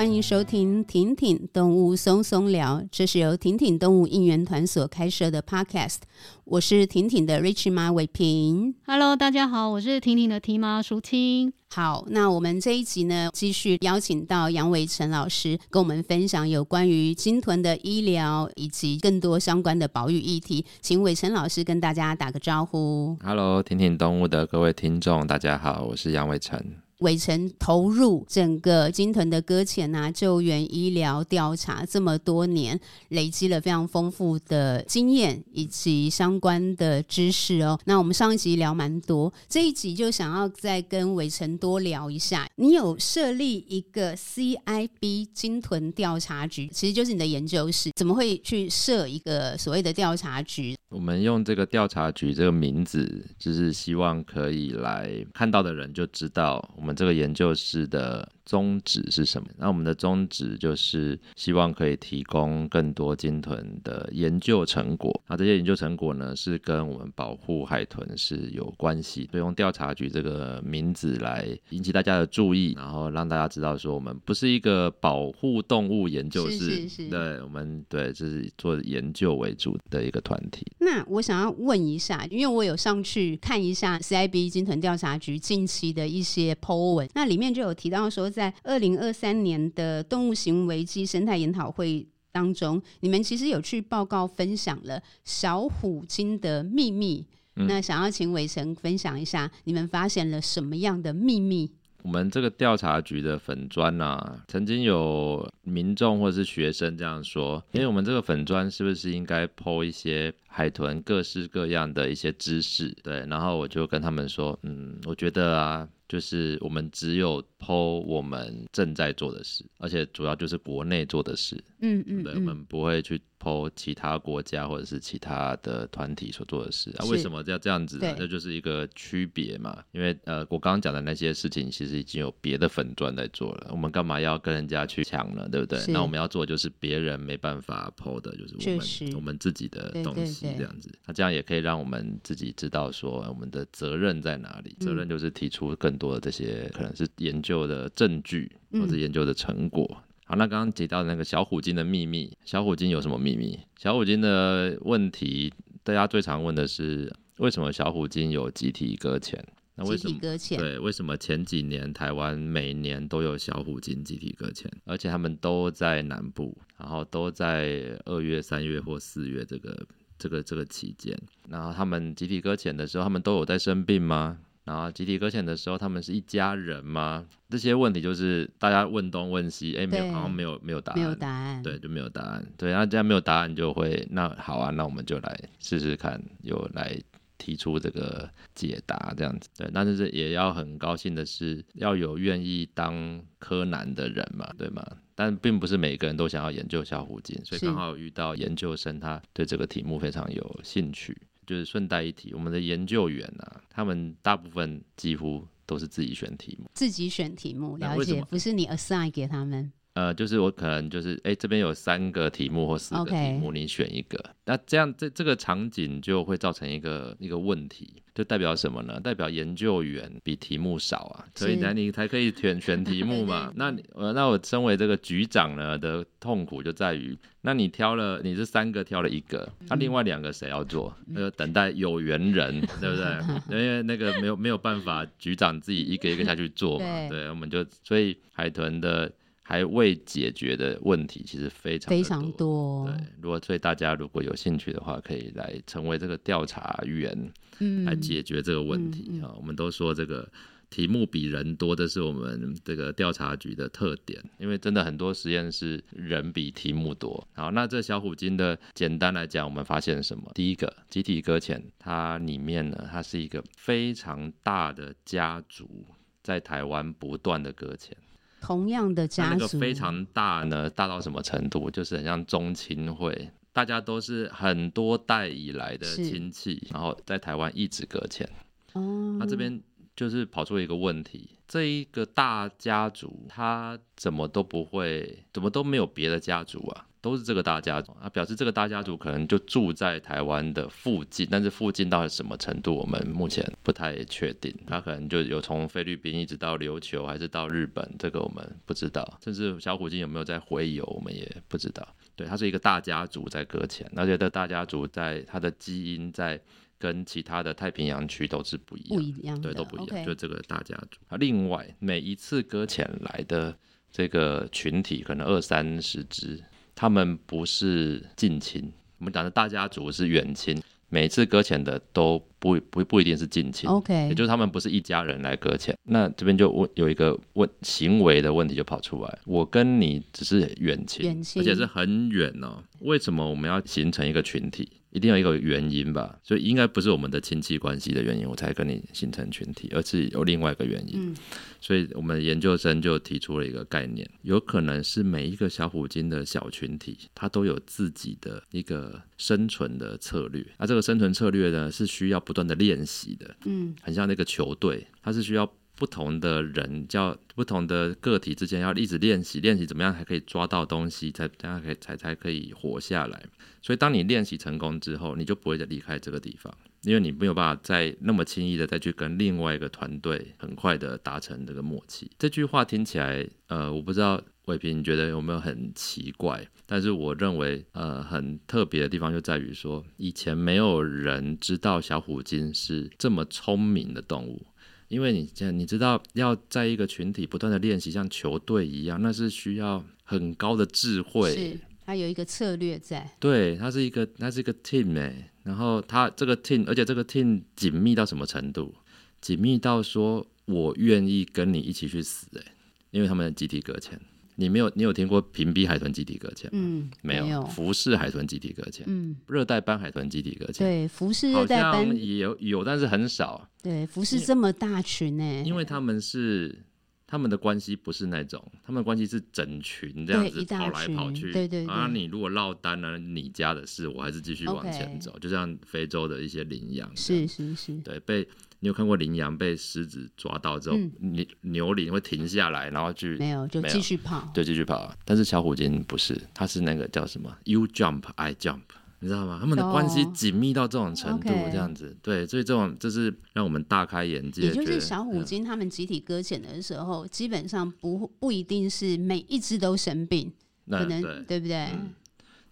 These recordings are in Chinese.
欢迎收听婷婷动物松松聊，这是由婷婷动物应援团所开设的 Podcast。我是婷婷的 Rich 妈伟平。Hello，大家好，我是婷婷的 T 妈淑清。好，那我们这一集呢，继续邀请到杨伟成老师跟我们分享有关于鲸豚的医疗以及更多相关的保育议题，请伟成老师跟大家打个招呼。Hello，婷婷动物的各位听众，大家好，我是杨伟成。伟成投入整个金豚的搁浅啊、救援、医疗调查这么多年，累积了非常丰富的经验以及相关的知识哦。那我们上一集聊蛮多，这一集就想要再跟伟成多聊一下。你有设立一个 CIB 金豚调查局，其实就是你的研究室，怎么会去设一个所谓的调查局？我们用这个调查局这个名字，就是希望可以来看到的人就知道我们。这个研究室的宗旨是什么？那我们的宗旨就是希望可以提供更多鲸豚的研究成果。那这些研究成果呢，是跟我们保护海豚是有关系。所以用调查局这个名字来引起大家的注意，然后让大家知道说，我们不是一个保护动物研究室，是是是对，我们对，这是做研究为主的一个团体。那我想要问一下，因为我有上去看一下 CIB 鲸豚调查局近期的一些 po 文，那里面就有提到说，在二零二三年的动物行为及生态研讨会当中，你们其实有去报告分享了小虎鲸的秘密。嗯、那想要请伟成分享一下，你们发现了什么样的秘密？我们这个调查局的粉专啊，曾经有民众或是学生这样说，因为我们这个粉砖是不是应该 po 一些海豚各式各样的一些知识？对，然后我就跟他们说，嗯，我觉得啊。就是我们只有 po 我们正在做的事，而且主要就是国内做的事。嗯嗯，对，我们不会去 po 其他国家或者是其他的团体所做的事。啊，为什么要这样子呢？这就是一个区别嘛。因为呃，我刚刚讲的那些事情，其实已经有别的粉钻在做了。我们干嘛要跟人家去抢呢？对不对？那我们要做的就是别人没办法 po 的，就是我们我们自己的东西这样子。那这样也可以让我们自己知道说我们的责任在哪里。责任就是提出更多的这些可能是研究的证据或者研究的成果。嗯、好，那刚刚提到的那个小虎鲸的秘密，小虎鲸有什么秘密？小虎鲸的问题，大家最常问的是为什么小虎鲸有集体搁浅？那为什么搁浅？对，为什么前几年台湾每年都有小虎鲸集体搁浅，而且他们都在南部，然后都在二月、三月或四月这个这个这个期间，然后他们集体搁浅的时候，他们都有在生病吗？然后集体搁浅的时候，他们是一家人吗？这些问题就是大家问东问西，哎，没有，好像没有没有答案，没有答案，对，就没有答案。对，那这样没有答案就会，那好啊，那我们就来试试看，有来提出这个解答这样子。对，但是也要很高兴的是，要有愿意当柯南的人嘛，对吗？但并不是每个人都想要研究小虎鲸，所以刚好遇到研究生，他对这个题目非常有兴趣。就是顺带一提，我们的研究员啊，他们大部分几乎都是自己选题目，自己选题目，了解，不是你 assign 给他们。呃，就是我可能就是，哎、欸，这边有三个题目或四个题目.你选一个。那这样这这个场景就会造成一个一个问题，就代表什么呢？代表研究员比题目少啊，所以呢，你才可以选选题目嘛。那你呃，那我身为这个局长呢的痛苦就在于，那你挑了，你是三个挑了一个，那、另外两个谁要做？那个等待有缘人，对不对？因为那个没有没有办法，局长自己一个一个下去做嘛。对，对，我们就所以海豚的。还未解决的问题其实非常非常多。对，如果所以大家如果有兴趣的话，可以来成为这个调查员，嗯，来解决这个问题啊、嗯嗯。我们都说这个题目比人多，这是我们这个调查局的特点。因为真的很多实验室人比题目多。好，那这小虎鲸的简单来讲，我们发现什么？第一个，集体搁浅，它里面呢，它是一个非常大的家族在台湾不断的搁浅。同样的家族，那个非常大呢，大到什么程度？就是很像宗亲会，大家都是很多代以来的亲戚，然后在台湾一直搁浅。哦，那这边就是跑出一个问题，这一个大家族他怎么都不会，怎么都没有别的家族啊？都是这个大家族啊，表示这个大家族可能就住在台湾的附近，但是附近到什么程度，我们目前不太确定。他可能就有从菲律宾一直到琉球，还是到日本，这个我们不知道。甚至小虎鲸有没有在洄游，我们也不知道。对，他是一个大家族在搁浅，而且这大家族在他的基因在跟其他的太平洋区都是不一样，不一样，对，都不一样。就这个大家族。啊，另外每一次搁浅来的这个群体，可能二三十只。他们不是近亲，我们讲的大家族是远亲。每次搁浅的都不不不一定是近亲，OK，也就是他们不是一家人来搁浅。那这边就问有一个问行为的问题就跑出来，我跟你只是远亲，远亲，而且是很远哦。为什么我们要形成一个群体？一定有一个原因吧，所以应该不是我们的亲戚关系的原因，我才跟你形成群体，而是有另外一个原因。嗯，所以我们研究生就提出了一个概念，有可能是每一个小虎鲸的小群体，它都有自己的一个生存的策略。那这个生存策略呢，是需要不断的练习的。嗯，很像那个球队，它是需要。不同的人叫不同的个体之间要一直练习，练习怎么样才可以抓到东西，才这样可以才才可以活下来。所以当你练习成功之后，你就不会再离开这个地方，因为你没有办法再那么轻易的再去跟另外一个团队很快的达成这个默契。这句话听起来，呃，我不知道伟平你觉得有没有很奇怪？但是我认为，呃，很特别的地方就在于说，以前没有人知道小虎鲸是这么聪明的动物。因为你这样，你知道要在一个群体不断的练习，像球队一样，那是需要很高的智慧。是，它有一个策略在。对，它是一个，它是一个 team 哎，然后它这个 team，而且这个 team 紧密到什么程度？紧密到说我愿意跟你一起去死哎，因为他们的集体搁浅。你没有，你有听过屏蔽海豚集体搁浅吗？嗯，没有。没有。福氏海豚集体搁浅，嗯，热带斑海豚集体搁浅，对，服饰热带斑也有有，但是很少。对，服饰这么大群呢？因为他们是他们的关系不是那种，他们的关系是整群这样子跑来跑去。对对，对。啊，你如果落单了，你家的事，我还是继续往前走。Okay. 就像非洲的一些羚羊，是是是，对被。你有看过羚羊被狮子抓到之后，牛、嗯、牛羚会停下来，然后去没有就继续跑，对，继续跑。但是小虎鲸不是，它是那个叫什么？You jump, I jump，你知道吗？他们的关系紧密到这种程度，这样子。Oh. 对，所以这种就是让我们大开眼界。也就是小虎鲸他们集体搁浅的时候，基本上不不一定是每一只都生病，可能对，对不对？嗯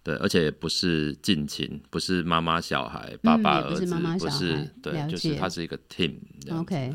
对，而且也不是近亲，不是妈妈小孩，爸爸儿子，嗯、不是，不是对，就是它是一个 team。OK，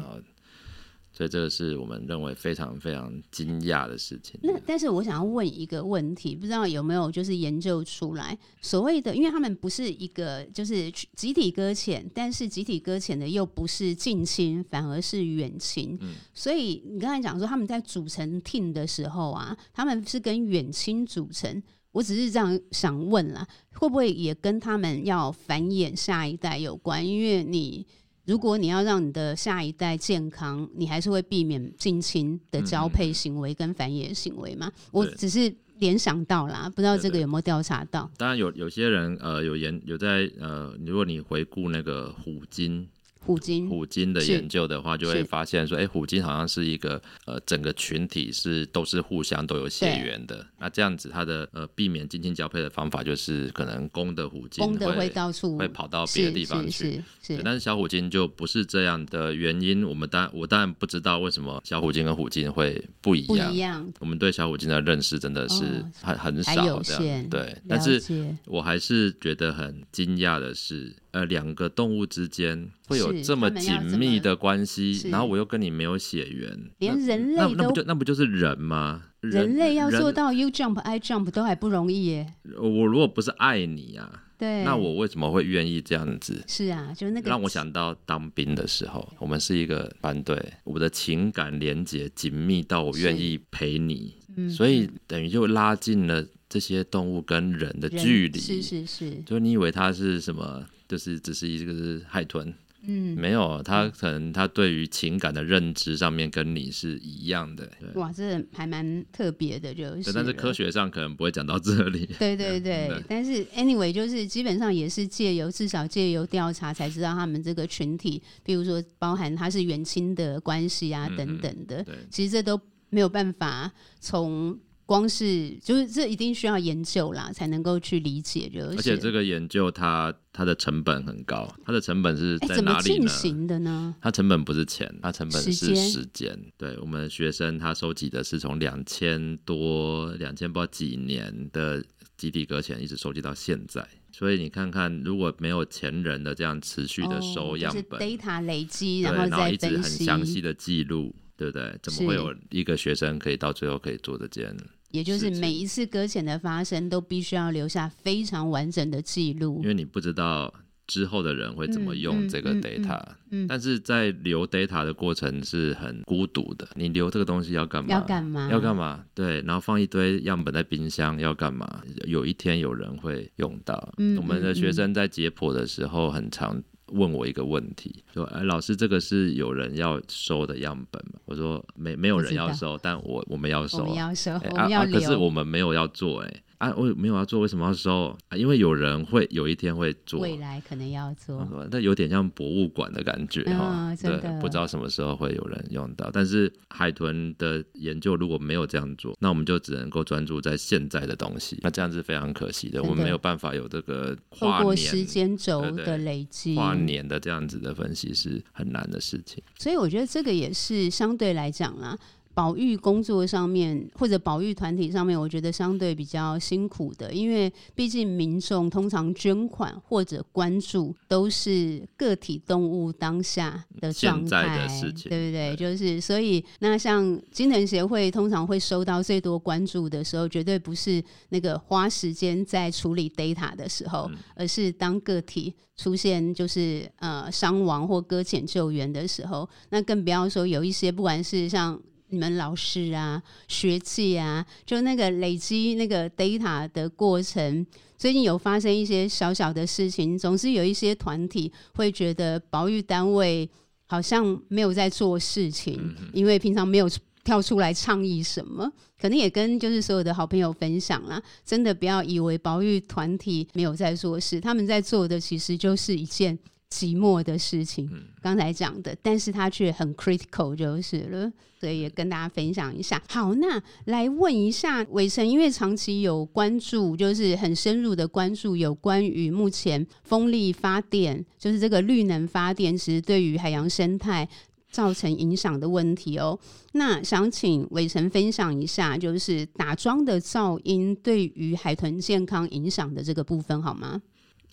所以这个是我们认为非常非常惊讶的事情。那但是我想要问一个问题，不知道有没有就是研究出来所谓的，因为他们不是一个就是集体搁浅，但是集体搁浅的又不是近亲，反而是远亲。嗯，所以你刚才讲说他们在组成 team 的时候啊，他们是跟远亲组成。我只是这样想问啦，会不会也跟他们要繁衍下一代有关？因为你如果你要让你的下一代健康，你还是会避免近亲的交配行为跟繁衍行为嘛？嗯、我只是联想到啦，不知道这个有没有调查到？当然有，有些人呃有研有在呃，如果你回顾那个虎鲸。虎鲸虎鲸的研究的话，就会发现说，哎，虎鲸好像是一个呃，整个群体是都是互相都有血缘的。那这样子，它的呃避免近亲交配的方法就是，可能公的虎鲸公的会到处会跑到别的地方去，是是，是，是。但是小虎鲸就不是这样的原因。我们当我当然不知道为什么小虎鲸跟虎鲸会不一样。不一样。我们对小虎鲸的认识真的是很、哦、很少这样，对。但是我还是觉得很惊讶的是。呃，两个动物之间会有这么紧密的关系，然后我又跟你没有血缘，连人类都那，那不就那不就是人吗？人类要做到 you jump I jump 都还不容易耶。我如果不是爱你啊，对，那我为什么会愿意这样子？是啊，就那个让我想到当兵的时候，我们是一个班队，我的情感连接紧密到我愿意陪你，所以等于就拉近了这些动物跟人的距离。是是是，就你以为它是什么？就是只是一个是海豚，嗯，没有，他可能他对于情感的认知上面跟你是一样的。哇，这还蛮特别的，就是。但是科学上可能不会讲到这里。对对对，对但是 anyway 就是基本上也是借由至少借由调查才知道他们这个群体，比如说包含他是远亲的关系啊等等的，嗯、其实这都没有办法从。光是就是这一定需要研究啦，才能够去理解。就是，而且这个研究它它的成本很高，它的成本是在哪里呢？进行的呢？它成本不是钱，它成本是时间。对，我们学生他收集的是从两千多两千不知道几年的集体搁浅，一直收集到现在。所以你看看，如果没有前人的这样持续的收样本，哦就是、data 累积，然后再一直很详细的记录。对不对？怎么会有一个学生可以到最后可以做这件？也就是每一次搁浅的发生，都必须要留下非常完整的记录，因为你不知道之后的人会怎么用这个 data。嗯嗯嗯嗯、但是在留 data 的过程是很孤独的。你留这个东西要干嘛？要干嘛？要干嘛？对，然后放一堆样本在冰箱要干嘛？有一天有人会用到。嗯、我们的学生在解剖的时候很常。问我一个问题，说：“哎，老师，这个是有人要收的样本吗？”我说：“没，没有人要收，但我我们要收，我们要收，哎、我们要留、啊啊。可是我们没有要做、欸，哎。”啊，我没有要做，为什么要收？啊，因为有人会有一天会做，未来可能要做。那有点像博物馆的感觉哈、哦，对，不知道什么时候会有人用到。但是海豚的研究如果没有这样做，那我们就只能够专注在现在的东西。那这样是非常可惜的，我们没有办法有这个跨年时间轴的累积，跨年的这样子的分析是很难的事情。所以我觉得这个也是相对来讲啦。保育工作上面，或者保育团体上面，我觉得相对比较辛苦的，因为毕竟民众通常捐款或者关注都是个体动物当下的状态，对不对？就是所以，那像鲸豚协会通常会收到最多关注的时候，绝对不是那个花时间在处理 data 的时候，而是当个体出现就是呃伤亡或搁浅救援的时候，那更不要说有一些不管是像。你们老师啊，学界啊，就那个累积那个 data 的过程，最近有发生一些小小的事情，总是有一些团体会觉得保育单位好像没有在做事情，嗯、因为平常没有跳出来倡议什么，可能也跟就是所有的好朋友分享啦。真的不要以为保育团体没有在做事，他们在做的其实就是一件。寂寞的事情，刚才讲的，但是他却很 critical 就是了，所以也跟大家分享一下。好，那来问一下伟成，因为长期有关注，就是很深入的关注有关于目前风力发电，就是这个绿能发电，其实对于海洋生态造成影响的问题哦。那想请伟成分享一下，就是打桩的噪音对于海豚健康影响的这个部分，好吗？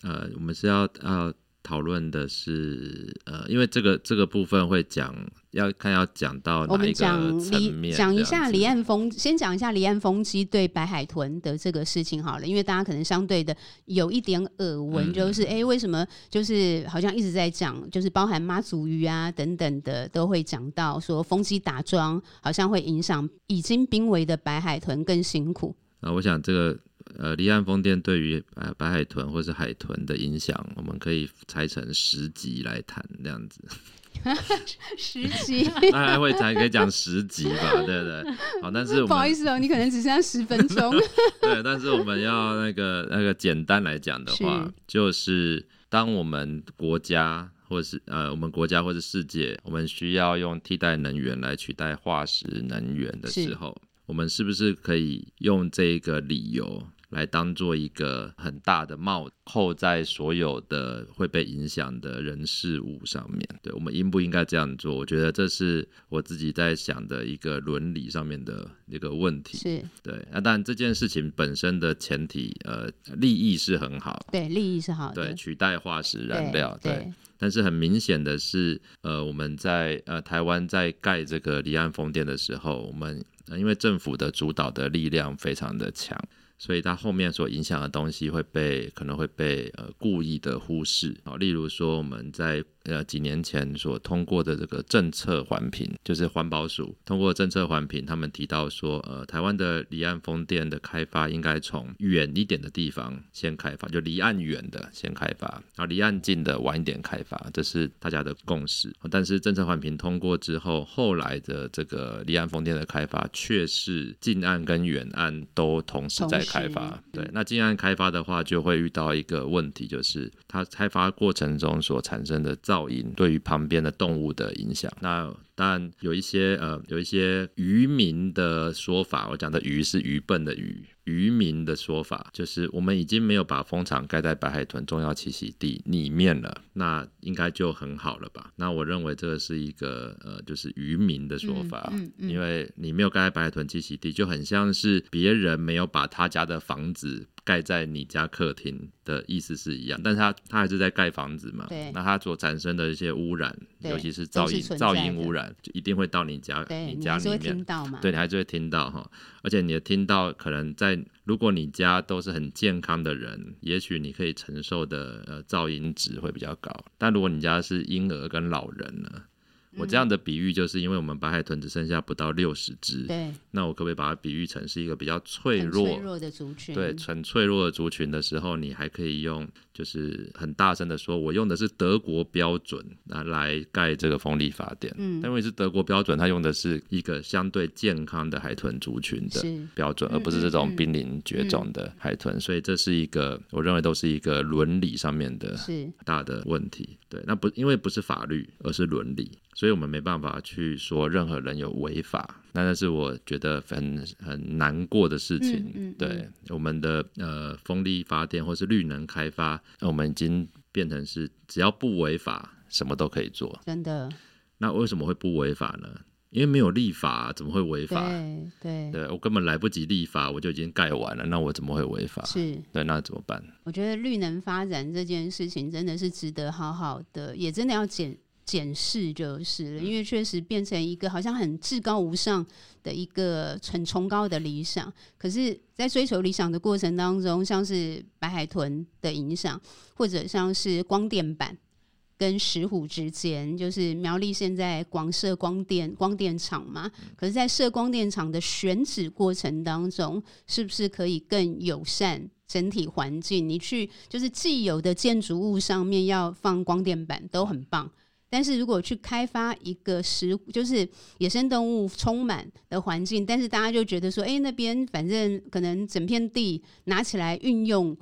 呃，我们是要呃。讨论的是，呃，因为这个这个部分会讲，要看要讲到哪一个层面。讲一下离岸风，先讲一下离岸风机对白海豚的这个事情好了，因为大家可能相对的有一点耳闻，就是哎、嗯，为什么就是好像一直在讲，就是包含妈祖鱼啊等等的，都会讲到说风机打桩好像会影响已经濒危的白海豚更辛苦。啊，我想这个。呃，离岸风电对于呃白海豚或是海豚的影响，我们可以拆成十集来谈，这样子。十集，大概会才可以讲十集吧，对不对？好，但是不好意思哦，你可能只剩下十分钟。对，但是我们要那个那个简单来讲的话，是就是当我们国家或是呃我们国家或是世界，我们需要用替代能源来取代化石能源的时候。我们是不是可以用这个理由来当做一个很大的帽扣在所有的会被影响的人事物上面？对，我们应不应该这样做？我觉得这是我自己在想的一个伦理上面的一个问题。是，对。那当然这件事情本身的前提，呃，利益是很好，对，利益是好的，对，取代化石燃料，对。对但是很明显的是，呃，我们在呃台湾在盖这个离岸风电的时候，我们因为政府的主导的力量非常的强，所以它后面所影响的东西会被可能会被呃故意的忽视。好，例如说我们在呃几年前所通过的这个政策环评，就是环保署通过政策环评，他们提到说，呃，台湾的离岸风电的开发应该从远一点的地方先开发，就离岸远的先开发，然后离岸近的晚一点开发，这是大家的共识。但是政策环评通过之后，后来的这个离岸风电的开发却是近岸跟远岸都同时在开发。对，那近岸开发的话，就会遇到一个问题，就是它开发过程中所产生的噪音对于旁边的动物的影响。那当然有一些呃，有一些渔民的说法，我讲的鱼是愚笨的鱼。渔民的说法就是，我们已经没有把蜂场盖在白海豚重要栖息地里面了，那应该就很好了吧？那我认为这个是一个呃，就是渔民的说法，嗯嗯嗯、因为你没有盖在白海豚栖息地，就很像是别人没有把他家的房子盖在你家客厅的意思是一样，但是他他还是在盖房子嘛，对，那他所产生的一些污染，尤其是噪音噪音污染，就一定会到你家你家里面，对，你还是会听到哈，而且你的听到可能在。如果你家都是很健康的人，也许你可以承受的呃噪音值会比较高。但如果你家是婴儿跟老人呢？我这样的比喻，就是因为我们白海豚只剩下不到六十只，对，那我可不可以把它比喻成是一个比较脆弱、脆弱的族群？对，很脆弱的族群的时候，你还可以用，就是很大声的说，我用的是德国标准来来盖这个风力发电。嗯，但因为是德国标准，它用的是一个相对健康的海豚族群的标准，而不是这种濒临绝种的海豚，所以这是一个我认为都是一个伦理上面的大的问题。对，那不因为不是法律，而是伦理。所以我们没办法去说任何人有违法，那那是我觉得很很难过的事情。嗯嗯嗯、对我们的呃风力发电或是绿能开发，我们已经变成是只要不违法，什么都可以做。真的？那为什么会不违法呢？因为没有立法，怎么会违法？对对，对我根本来不及立法，我就已经盖完了，那我怎么会违法？是对，那怎么办？我觉得绿能发展这件事情真的是值得好好的，也真的要检。检视就是了，因为确实变成一个好像很至高无上的一个很崇高的理想，可是，在追求理想的过程当中，像是白海豚的影响，或者像是光电板跟石虎之间，就是苗栗现在广设光电光电厂嘛，可是，在设光电厂的选址过程当中，是不是可以更友善整体环境？你去就是既有的建筑物上面要放光电板都很棒。但是如果去开发一个食，就是野生动物充满的环境，但是大家就觉得说，哎、那边反正可能整片地拿起来运用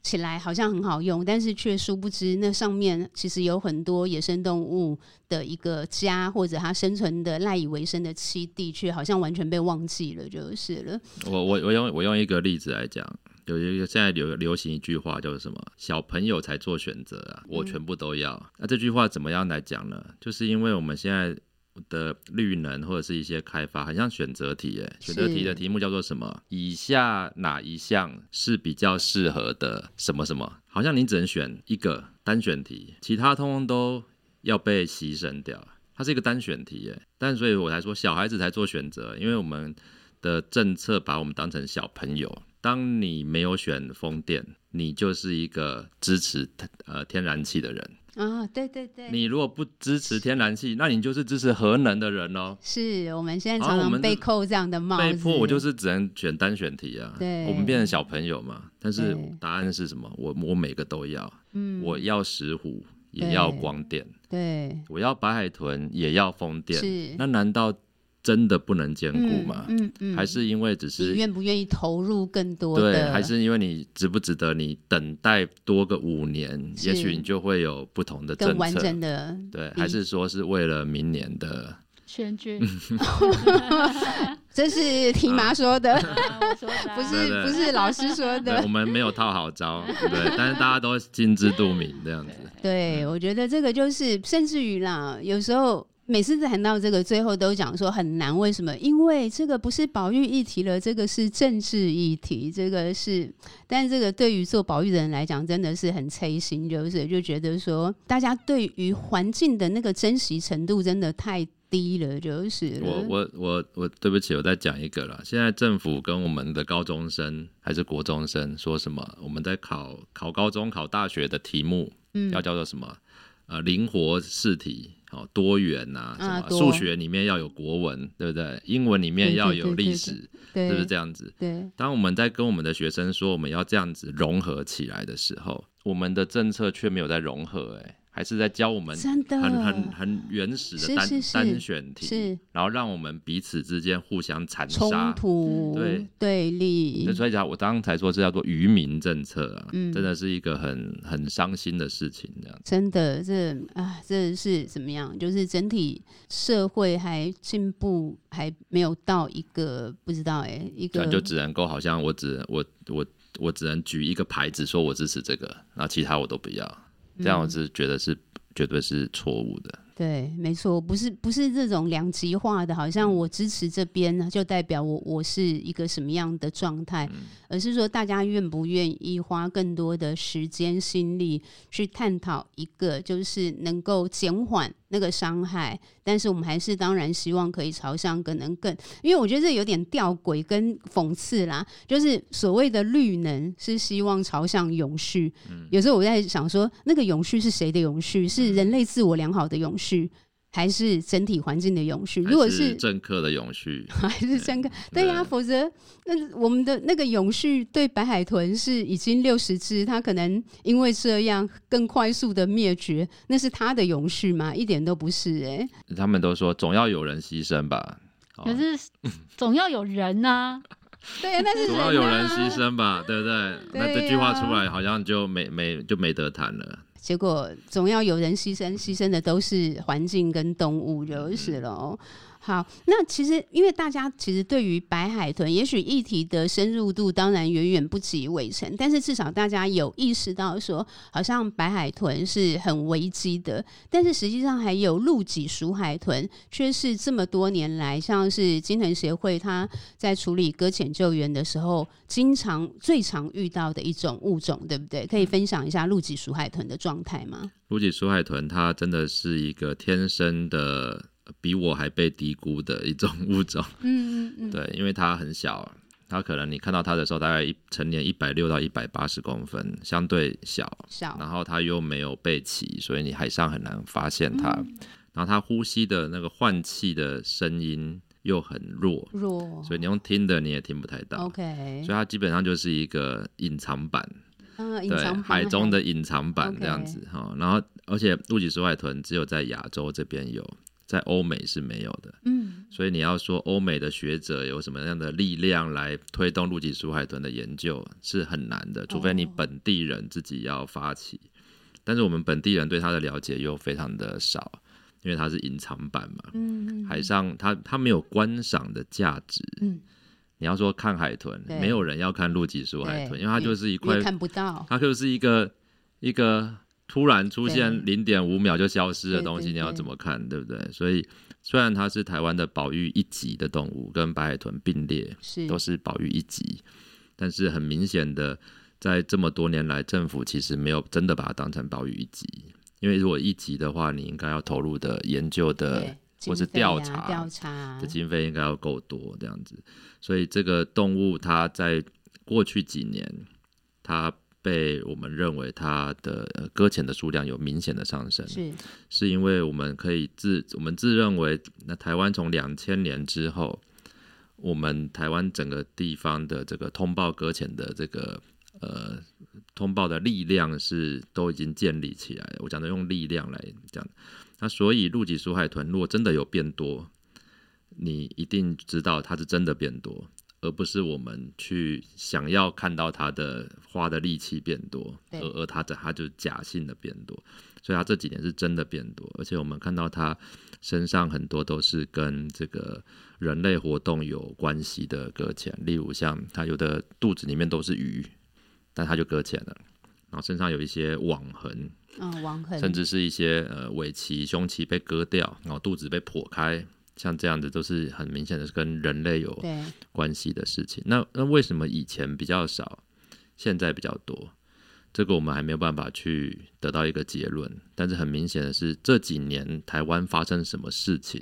起来好像很好用，但是却殊不知那上面其实有很多野生动物的一个家，或者它生存的赖以为生的栖地，却好像完全被忘记了，就是了。我我我用我用一个例子来讲。有一个现在流流行一句话叫做什么？小朋友才做选择啊，我全部都要。嗯、那这句话怎么样来讲呢？就是因为我们现在的绿能或者是一些开发，很像选择题，哎，选择题的题目叫做什么？以下哪一项是比较适合的？什么什么？好像你只能选一个单选题，其他通通都要被牺牲掉。它是一个单选题，耶，但所以我才说小孩子才做选择，因为我们的政策把我们当成小朋友。当你没有选风电，你就是一个支持呃天然气的人啊、哦，对对对。你如果不支持天然气，那你就是支持核能的人哦。是我们现在常常被扣这样的帽子。被迫我就是只能选单选题啊。对，我们变成小朋友嘛。但是答案是什么？我我每个都要。嗯，我要石虎，也要光电。对，我要白海豚，也要风电。是，那难道？真的不能兼顾吗？嗯嗯，嗯，还是因为只是你愿不愿意投入更多的？对，还是因为你值不值得你等待多个五年，也许你就会有不同的政策。更完整的对，还是说是为了明年的选举？这是提妈说的，不是不是老师说的。我们没有套好招，对，但是大家都心知肚明这样子。对，嗯、我觉得这个就是，甚至于啦，有时候。每次谈到这个，最后都讲说很难，为什么？因为这个不是保育议题了，这个是政治议题，这个是，但这个对于做保育的人来讲，真的是很催心，就是就觉得说，大家对于环境的那个珍惜程度真的太低了，就是。我我我我对不起，我再讲一个了。现在政府跟我们的高中生还是国中生说什么？我们在考考高中、考大学的题目，嗯，要叫做什么？呃灵活试题。哦，多元呐、啊，什么数学里面要有国文，对不对？英文里面要有历史，是不是这样子？对。当我们在跟我们的学生说我们要这样子融合起来的时候，我们的政策却没有在融合、欸，哎。还是在教我们很很很原始的单单选题，是然后让我们彼此之间互相残杀、冲突、对对立。所以讲，我刚才说这叫做愚民政策啊，嗯、真的是一个很很伤心的事情。这样真的，这啊，这是怎么样？就是整体社会还进步还没有到一个不知道哎、欸，一个就只能够好像我只我我我只能举一个牌子说我支持这个，然后其他我都不要。这样我是觉得是绝对是错误的。对，没错，不是不是这种两极化的，好像我支持这边呢就代表我我是一个什么样的状态，嗯、而是说大家愿不愿意花更多的时间心力去探讨一个，就是能够减缓那个伤害，但是我们还是当然希望可以朝向可能更，因为我觉得这有点吊诡跟讽刺啦，就是所谓的绿能是希望朝向永续，嗯、有时候我在想说，那个永续是谁的永续？是人类自我良好的永续？续还是整体环境的永续？如果是政客的永续，还是政客？对呀、啊，否则那我们的那个永续对白海豚是已经六十只，它可能因为这样更快速的灭绝，那是它的永续吗？一点都不是哎、欸。他们都说总要有人牺牲吧，可是 总要有人 呐、啊。对，但是、啊、总要有人牺牲吧，对不对？对啊、那这句话出来，好像就没没就没得谈了。结果总要有人牺牲，牺牲的都是环境跟动物就是了。好，那其实因为大家其实对于白海豚，也许议题的深入度当然远远不及伟成，但是至少大家有意识到说，好像白海豚是很危机的，但是实际上还有露脊鼠海豚，却是这么多年来，像是金豚协会它在处理搁浅救援的时候，经常最常遇到的一种物种，对不对？可以分享一下露脊鼠海豚的状态吗？露脊鼠海豚它真的是一个天生的。比我还被低估的一种物种，嗯嗯嗯，对，因为它很小，它可能你看到它的时候，大概一成年一百六到一百八十公分，相对小，小，然后它又没有背鳍，所以你海上很难发现它。嗯、然后它呼吸的那个换气的声音又很弱，弱，所以你用听的你也听不太到。OK，所以它基本上就是一个隐藏版，嗯、对，海中的隐藏版这样子哈。然后，而且露脊鼠海豚只有在亚洲这边有。在欧美是没有的，嗯，所以你要说欧美的学者有什么样的力量来推动露脊鼠海豚的研究是很难的，除非你本地人自己要发起。哦、但是我们本地人对它的了解又非常的少，因为它是隐藏版嘛，嗯，海上它它没有观赏的价值，嗯，你要说看海豚，对。没有人要看露脊鼠海豚，因为它就是一块看不到，它就是一个一个。突然出现零点五秒就消失的东西，你要怎么看，对不对？所以虽然它是台湾的保育一级的动物，跟白海豚并列，是都是保育一级，但是很明显的，在这么多年来，政府其实没有真的把它当成保育一级。因为如果一级的话，你应该要投入的研究的或是调查调查的经费应该要够多，这样子。所以这个动物它在过去几年，它。被我们认为它的搁浅的数量有明显的上升，是是因为我们可以自我们自认为，那台湾从两千年之后，我们台湾整个地方的这个通报搁浅的这个呃通报的力量是都已经建立起来了。我讲的用力量来讲，那所以陆脊鼠海豚如果真的有变多，你一定知道它是真的变多。而不是我们去想要看到它的花的力气变多，而而它的它就假性的变多，所以它这几年是真的变多，而且我们看到它身上很多都是跟这个人类活动有关系的搁浅，例如像它有的肚子里面都是鱼，但它就搁浅了，然后身上有一些网痕，嗯，网痕，甚至是一些呃尾鳍、胸鳍被割掉，然后肚子被剖开。像这样子都是很明显的是跟人类有关系的事情。那那为什么以前比较少，现在比较多？这个我们还没有办法去得到一个结论。但是很明显的是这几年台湾发生什么事情，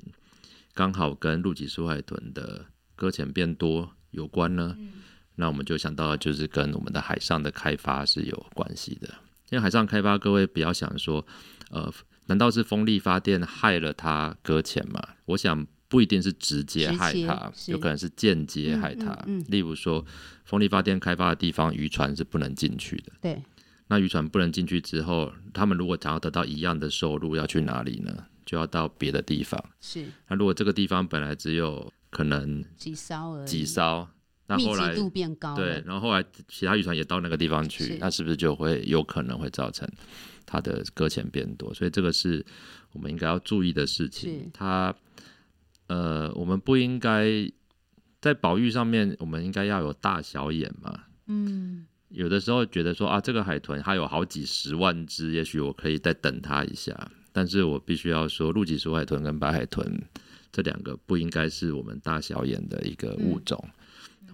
刚好跟陆脊鼠海豚的搁浅变多有关呢？嗯、那我们就想到就是跟我们的海上的开发是有关系的。因为海上开发，各位不要想说，呃。难道是风力发电害了他搁浅吗？我想不一定是直接害他，有可能是间接害他。嗯嗯嗯、例如说，风力发电开发的地方渔船是不能进去的。对，那渔船不能进去之后，他们如果想要得到一样的收入，要去哪里呢？就要到别的地方。是。那如果这个地方本来只有可能几艘而已，几艘，那后来密度变高，对，然后后来其他渔船也到那个地方去，那是不是就会有可能会造成它的搁浅变多？所以这个是我们应该要注意的事情。它呃，我们不应该在保育上面，我们应该要有大小眼嘛。嗯，有的时候觉得说啊，这个海豚它有好几十万只，也许我可以再等它一下。但是我必须要说，露脊鼠海豚跟白海豚这两个不应该是我们大小眼的一个物种。嗯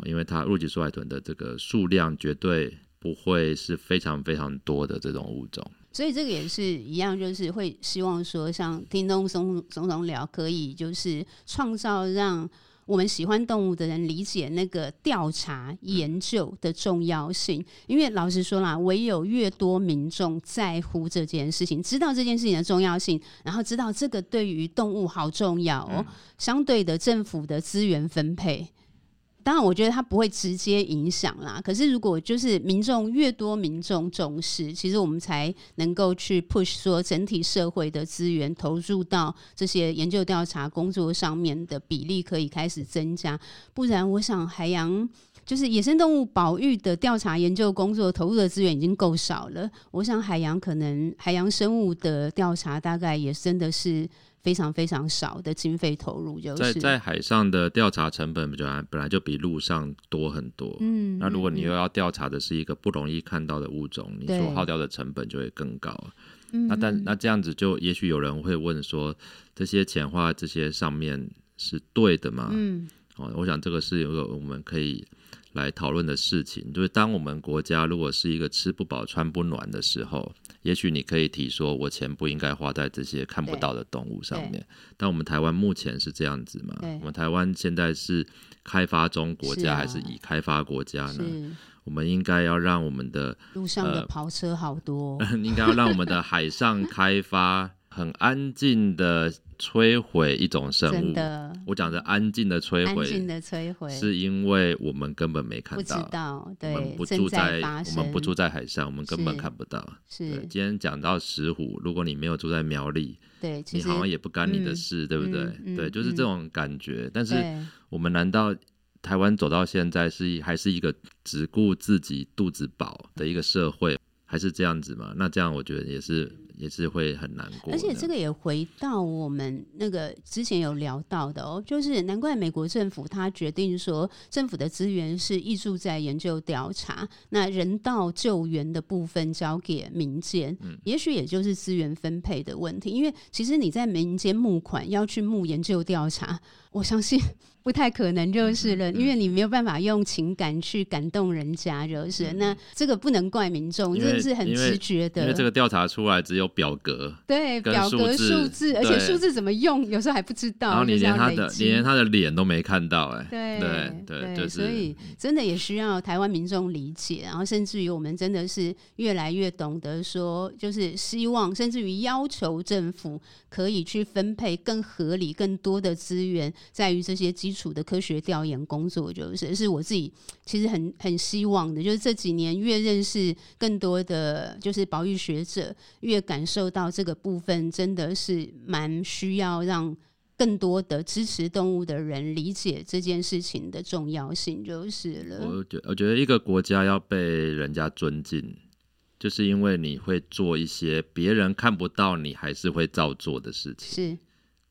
因为它露脊鼠海豚的这个数量绝对不会是非常非常多的这种物种，所以这个也是一样，就是会希望说，像听众松松松聊，可以就是创造让我们喜欢动物的人理解那个调查研究的重要性。因为老实说啦，唯有越多民众在乎这件事情，知道这件事情的重要性，然后知道这个对于动物好重要哦，相对的政府的资源分配。当然，我觉得它不会直接影响啦。可是，如果就是民众越多，民众重视，其实我们才能够去 push 说整体社会的资源投入到这些研究调查工作上面的比例可以开始增加。不然，我想海洋就是野生动物保育的调查研究工作投入的资源已经够少了。我想海洋可能海洋生物的调查大概也真的是。非常非常少的经费投入，就是在在海上的调查成本本来本来就比陆上多很多。嗯，那如果你又要调查的是一个不容易看到的物种，嗯、你所耗掉的成本就会更高。对那但那这样子就也许有人会问说，这些钱花这些上面是对的吗？嗯，哦，我想这个是有个我们可以来讨论的事情，就是当我们国家如果是一个吃不饱穿不暖的时候。也许你可以提说，我钱不应该花在这些看不到的动物上面。但我们台湾目前是这样子嘛？我们台湾现在是开发中国家还是已开发国家呢？啊、我们应该要让我们的路上的跑车好多，呃、应该要让我们的海上开发很安静的。摧毁一种生物，真的，我讲的安静的摧毁，安静的摧毁，是因为我们根本没看到，不知道，对，我们不住在，在我们不住在海上，我们根本看不到。是，是今天讲到石虎，如果你没有住在苗栗，对，你好像也不干你的事，嗯、对不对？嗯、对，就是这种感觉。嗯、但是我们难道台湾走到现在是还是一个只顾自己肚子饱的一个社会，还是这样子吗？那这样我觉得也是。也是会很难过，而且这个也回到我们那个之前有聊到的哦，就是难怪美国政府他决定说，政府的资源是挹注在研究调查，那人道救援的部分交给民间，嗯，也许也就是资源分配的问题，因为其实你在民间募款要去募研究调查，我相信。不太可能就是了，因为你没有办法用情感去感动人家，就是那这个不能怪民众，真的是很直觉的。因为这个调查出来只有表格，对表格数字，而且数字怎么用，有时候还不知道。然后你连他的，你连他的脸都没看到，哎，对对对，所以真的也需要台湾民众理解，然后甚至于我们真的是越来越懂得说，就是希望甚至于要求政府可以去分配更合理、更多的资源，在于这些基础。处的科学调研工作，就是是我自己其实很很希望的，就是这几年越认识更多的就是保育学者，越感受到这个部分真的是蛮需要让更多的支持动物的人理解这件事情的重要性，就是了。我觉我觉得一个国家要被人家尊敬，就是因为你会做一些别人看不到，你还是会照做的事情。是。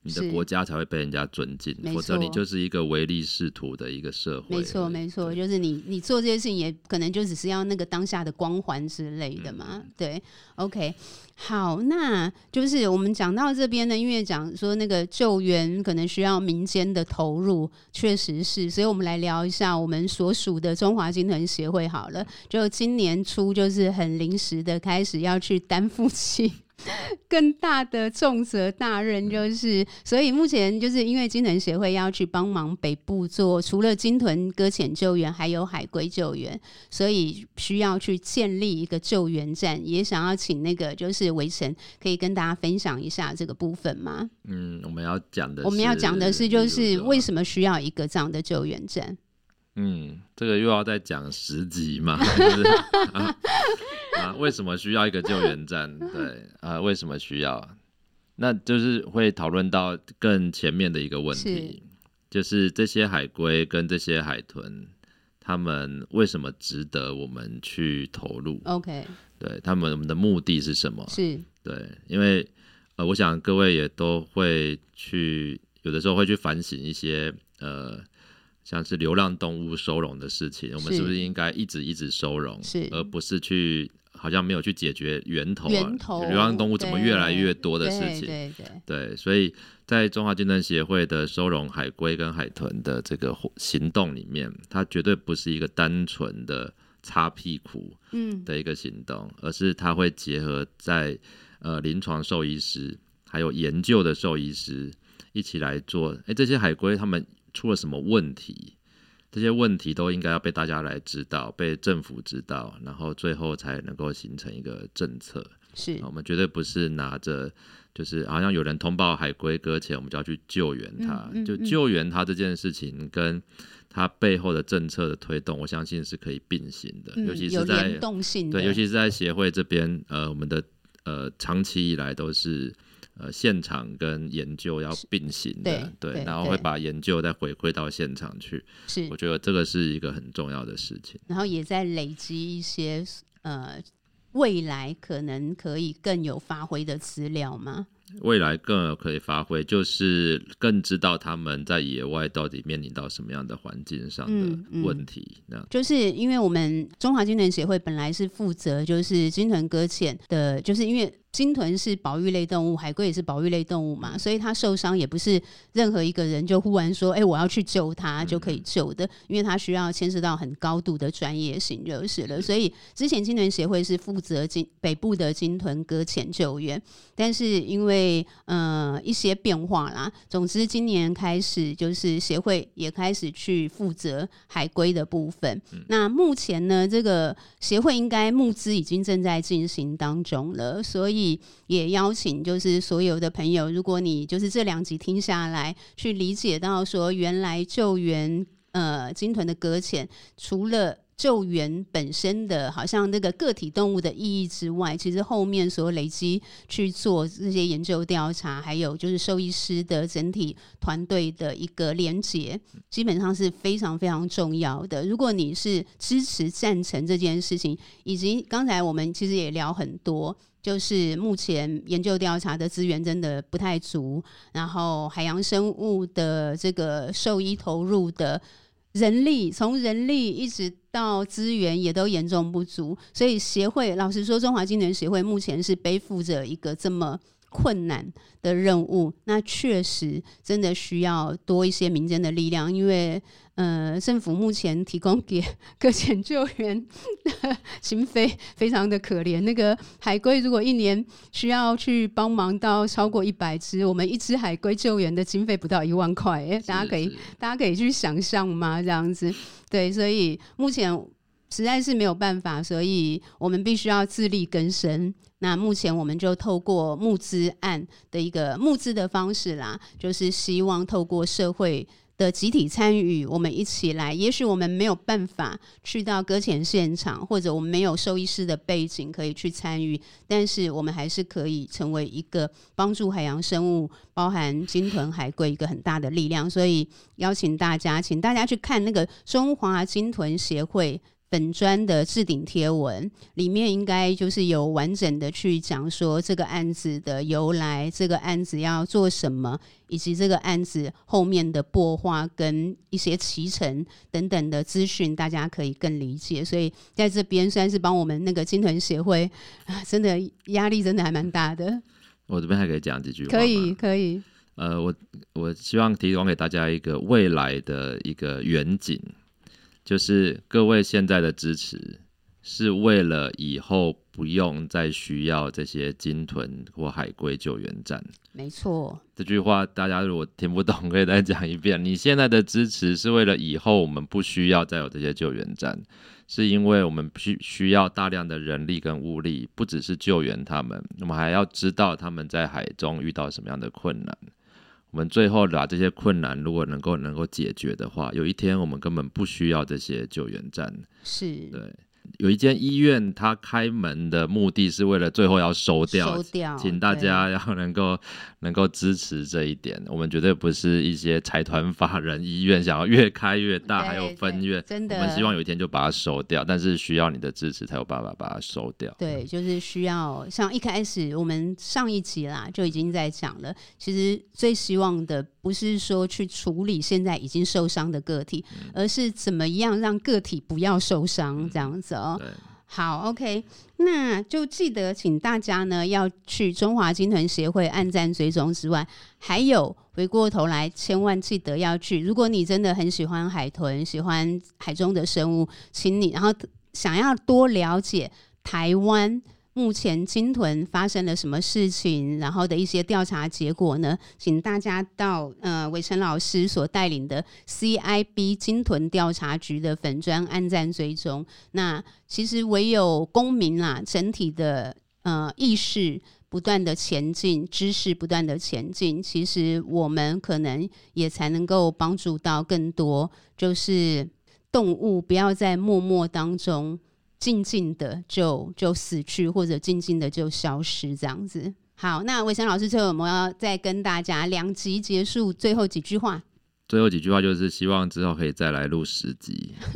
你的国家才会被人家尊敬，否则你就是一个唯利是图的一个社会。没错，没错，就是你，你做这些事情也可能就只是要那个当下的光环之类的嘛。嗯、对，OK，好，那就是我们讲到这边呢，因为讲说那个救援可能需要民间的投入，确实是，所以我们来聊一下我们所属的中华鲸豚协会好了。就今年初就是很临时的开始要去担负起。更大的重责大任，就是所以目前就是因为金屯协会要去帮忙北部做，除了金屯搁浅救援，还有海龟救援，所以需要去建立一个救援站，也想要请那个就是维辰可以跟大家分享一下这个部分吗？嗯，我们要讲的，我们要讲的是，就是为什么需要一个这样的救援站？嗯，这个又要再讲十集嘛？就是啊，啊，为什么需要一个救援站？对啊，为什么需要？那就是会讨论到更前面的一个问题，是就是这些海龟跟这些海豚，他们为什么值得我们去投入？OK，对他们，我们的目的是什么？是对，因为呃，我想各位也都会去，有的时候会去反省一些呃。像是流浪动物收容的事情，我们是不是应该一直一直收容，是而不是去好像没有去解决源头啊？源头流浪动物怎么越来越多的事情？对对，对，所以在中华鲸豚协会的收容海龟跟海豚的这个行动里面，它绝对不是一个单纯的擦屁股嗯的一个行动，嗯、而是它会结合在呃临床兽医师还有研究的兽医师一起来做。哎、欸，这些海龟他们。出了什么问题？这些问题都应该要被大家来知道，被政府知道，然后最后才能够形成一个政策。是，我们绝对不是拿着，就是好像有人通报海龟搁浅，我们就要去救援它。嗯嗯嗯、就救援它这件事情，跟它背后的政策的推动，我相信是可以并行的。嗯、尤其是在对，尤其是在协会这边，呃，我们的呃长期以来都是。呃，现场跟研究要并行的，对，对，然后会把研究再回馈到现场去。是，我觉得这个是一个很重要的事情。然后也在累积一些呃，未来可能可以更有发挥的资料吗？未来更可以发挥，就是更知道他们在野外到底面临到什么样的环境上的问题。那、嗯嗯、就是因为我们中华鲸豚协会本来是负责就是军团搁浅的，就是因为。鲸豚是保育类动物，海龟也是保育类动物嘛，所以它受伤也不是任何一个人就忽然说，哎、欸，我要去救它就可以救的，因为它需要牵涉到很高度的专业性就是了。所以之前鲸豚协会是负责鲸北部的鲸豚搁浅救援，但是因为呃一些变化啦，总之今年开始就是协会也开始去负责海龟的部分。那目前呢，这个协会应该募资已经正在进行当中了，所以。也邀请就是所有的朋友，如果你就是这两集听下来，去理解到说，原来救援呃鲸豚的搁浅，除了救援本身的好像那个个体动物的意义之外，其实后面所累积去做这些研究调查，还有就是兽医师的整体团队的一个连结，基本上是非常非常重要的。如果你是支持赞成这件事情，以及刚才我们其实也聊很多。就是目前研究调查的资源真的不太足，然后海洋生物的这个兽医投入的人力，从人力一直到资源也都严重不足，所以协会老实说，中华鲸豚协会目前是背负着一个这么困难的任务，那确实真的需要多一些民间的力量，因为。呃，政府目前提供给搁浅救援的 经费非常的可怜。那个海龟如果一年需要去帮忙到超过一百只，我们一只海龟救援的经费不到一万块，哎，大家可以大家可以去想象吗？这样子，对，所以目前实在是没有办法，所以我们必须要自力更生。那目前我们就透过募资案的一个募资的方式啦，就是希望透过社会。的集体参与，我们一起来。也许我们没有办法去到搁浅现场，或者我们没有兽医师的背景可以去参与，但是我们还是可以成为一个帮助海洋生物，包含鲸豚、海龟一个很大的力量。所以邀请大家，请大家去看那个中华鲸豚协会。本专的置顶贴文里面应该就是有完整的去讲说这个案子的由来，这个案子要做什么，以及这个案子后面的擘画跟一些期程等等的资讯，大家可以更理解。所以在这边算是帮我们那个鲸豚协会，真的压力真的还蛮大的。我这边还可以讲几句话？可以，可以。呃，我我希望提供给大家一个未来的一个远景。就是各位现在的支持是为了以后不用再需要这些鲸豚或海龟救援站。没错，这句话大家如果听不懂，可以再讲一遍。你现在的支持是为了以后我们不需要再有这些救援站，是因为我们需需要大量的人力跟物力，不只是救援他们，我们还要知道他们在海中遇到什么样的困难。我们最后把这些困难如果能够能够解决的话，有一天我们根本不需要这些救援站。是，对。有一间医院，它开门的目的是为了最后要收掉，收掉，请大家要能够能够支持这一点。我们绝对不是一些财团法人医院，想要越开越大，还有分院，真的，我们希望有一天就把它收掉，但是需要你的支持才有办法把它收掉。对，就是需要像一开始我们上一集啦就已经在讲了，其实最希望的不是说去处理现在已经受伤的个体，嗯、而是怎么样让个体不要受伤这样子。哦，好，OK，那就记得请大家呢要去中华鲸豚协会暗赞追踪之外，还有回过头来千万记得要去。如果你真的很喜欢海豚，喜欢海中的生物，请你然后想要多了解台湾。目前金豚发生了什么事情？然后的一些调查结果呢？请大家到呃伟成老师所带领的 CIB 金豚调查局的粉砖按赞追踪。那其实唯有公民啦，整体的呃意识不断的前进，知识不断的前进，其实我们可能也才能够帮助到更多，就是动物不要在默默当中。静静的就就死去，或者静静的就消失，这样子。好，那伟翔老师最后有没有要再跟大家两集结束最后几句话？最后几句话就是希望之后可以再来录十集。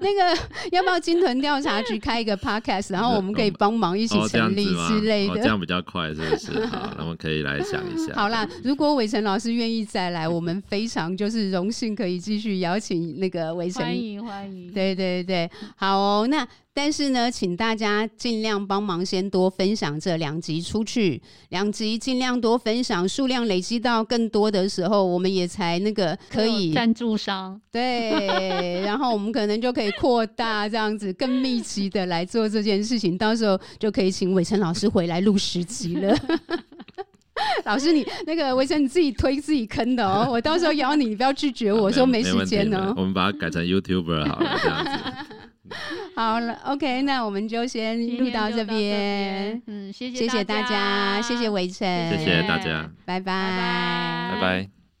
那个要不要金屯调查局开一个 podcast，然后我们可以帮忙一起成立之类的，哦，这样比较快，是不是？好，那我们可以来想一下。好啦，如果伟成老师愿意再来，我们非常就是荣幸可以继续邀请那个伟成。欢迎欢迎。对对对，好哦，那。但是呢，请大家尽量帮忙先多分享这两集出去，两集尽量多分享，数量累积到更多的时候，我们也才那个可以赞助商对，然后我们可能就可以扩大这样子更密集的来做这件事情，到时候就可以请伟成老师回来录十集了。老师你，你那个伟成你自己推自己坑的哦，我到时候邀你，你不要拒绝我说没时间哦。我们把它改成 YouTuber 好了，这样子。好了，OK，那我们就先录到这边。嗯，谢谢，谢谢大家，谢谢伟成，谢谢大家，拜拜，拜拜。拜拜。